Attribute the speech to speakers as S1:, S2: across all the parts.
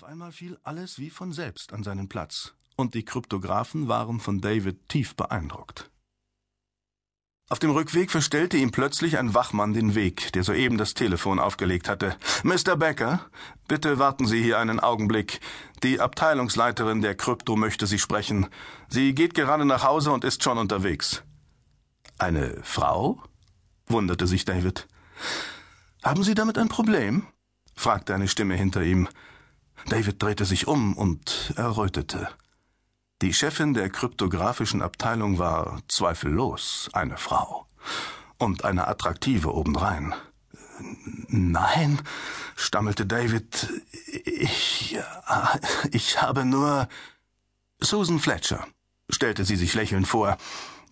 S1: Auf einmal fiel alles wie von selbst an seinen Platz, und die Kryptographen waren von David tief beeindruckt. Auf dem Rückweg verstellte ihm plötzlich ein Wachmann den Weg, der soeben das Telefon aufgelegt hatte. Mr. Becker, bitte warten Sie hier einen Augenblick. Die Abteilungsleiterin der Krypto möchte Sie sprechen. Sie geht gerade nach Hause und ist schon unterwegs. Eine Frau? wunderte sich David. Haben Sie damit ein Problem? fragte eine Stimme hinter ihm. David drehte sich um und errötete. Die Chefin der kryptographischen Abteilung war zweifellos eine Frau. Und eine attraktive obendrein. Nein, stammelte David, ich, ich habe nur. Susan Fletcher, stellte sie sich lächelnd vor.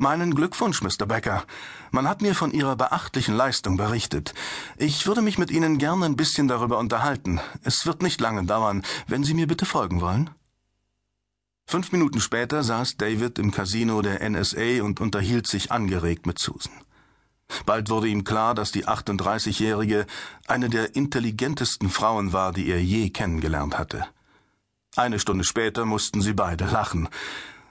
S1: Meinen Glückwunsch, Mr. Becker. Man hat mir von Ihrer beachtlichen Leistung berichtet. Ich würde mich mit Ihnen gern ein bisschen darüber unterhalten. Es wird nicht lange dauern, wenn Sie mir bitte folgen wollen. Fünf Minuten später saß David im Casino der NSA und unterhielt sich angeregt mit Susan. Bald wurde ihm klar, dass die 38-Jährige eine der intelligentesten Frauen war, die er je kennengelernt hatte. Eine Stunde später mussten sie beide lachen.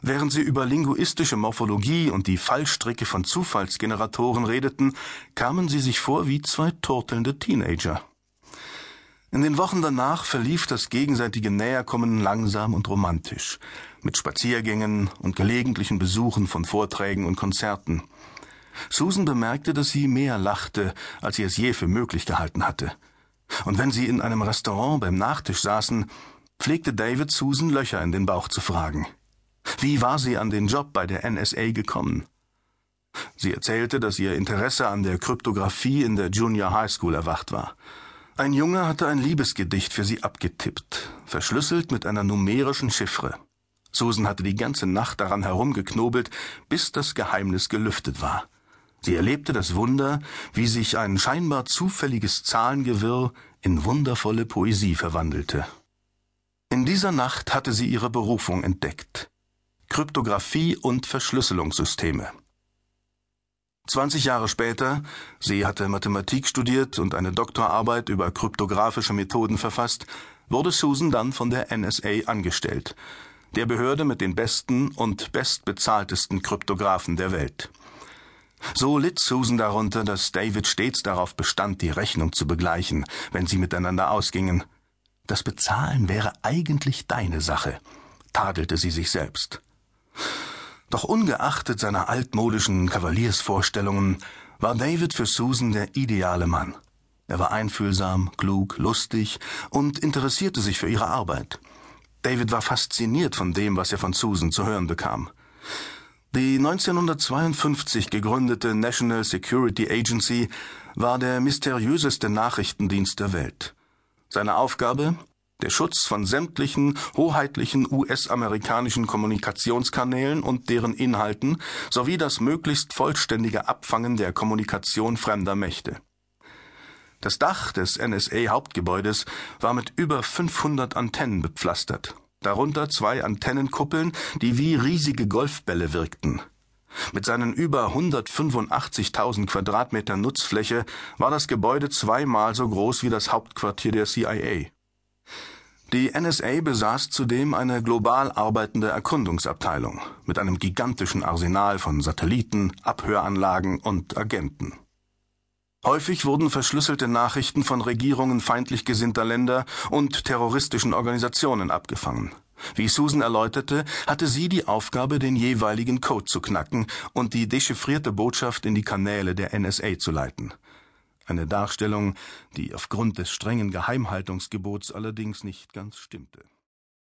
S1: Während sie über linguistische Morphologie und die Fallstricke von Zufallsgeneratoren redeten, kamen sie sich vor wie zwei turtelnde Teenager. In den Wochen danach verlief das gegenseitige Näherkommen langsam und romantisch, mit Spaziergängen und gelegentlichen Besuchen von Vorträgen und Konzerten. Susan bemerkte, dass sie mehr lachte, als sie es je für möglich gehalten hatte. Und wenn sie in einem Restaurant beim Nachtisch saßen, pflegte David Susan Löcher in den Bauch zu fragen. Wie war sie an den Job bei der NSA gekommen? Sie erzählte, dass ihr Interesse an der Kryptographie in der Junior High School erwacht war. Ein Junge hatte ein Liebesgedicht für sie abgetippt, verschlüsselt mit einer numerischen Chiffre. Susan hatte die ganze Nacht daran herumgeknobelt, bis das Geheimnis gelüftet war. Sie erlebte das Wunder, wie sich ein scheinbar zufälliges Zahlengewirr in wundervolle Poesie verwandelte. In dieser Nacht hatte sie ihre Berufung entdeckt. Kryptographie und Verschlüsselungssysteme. 20 Jahre später, sie hatte Mathematik studiert und eine Doktorarbeit über kryptographische Methoden verfasst, wurde Susan dann von der NSA angestellt, der Behörde mit den besten und bestbezahltesten Kryptographen der Welt. So litt Susan darunter, dass David stets darauf bestand, die Rechnung zu begleichen, wenn sie miteinander ausgingen. Das Bezahlen wäre eigentlich deine Sache, tadelte sie sich selbst. Doch ungeachtet seiner altmodischen Kavaliersvorstellungen war David für Susan der ideale Mann. Er war einfühlsam, klug, lustig und interessierte sich für ihre Arbeit. David war fasziniert von dem, was er von Susan zu hören bekam. Die 1952 gegründete National Security Agency war der mysteriöseste Nachrichtendienst der Welt. Seine Aufgabe der Schutz von sämtlichen hoheitlichen US-amerikanischen Kommunikationskanälen und deren Inhalten sowie das möglichst vollständige Abfangen der Kommunikation fremder Mächte. Das Dach des NSA-Hauptgebäudes war mit über 500 Antennen bepflastert, darunter zwei Antennenkuppeln, die wie riesige Golfbälle wirkten. Mit seinen über 185.000 Quadratmeter Nutzfläche war das Gebäude zweimal so groß wie das Hauptquartier der CIA. Die NSA besaß zudem eine global arbeitende Erkundungsabteilung mit einem gigantischen Arsenal von Satelliten, Abhöranlagen und Agenten. Häufig wurden verschlüsselte Nachrichten von Regierungen feindlich gesinnter Länder und terroristischen Organisationen abgefangen. Wie Susan erläuterte, hatte sie die Aufgabe, den jeweiligen Code zu knacken und die dechiffrierte Botschaft in die Kanäle der NSA zu leiten eine Darstellung, die aufgrund des strengen Geheimhaltungsgebots allerdings nicht ganz stimmte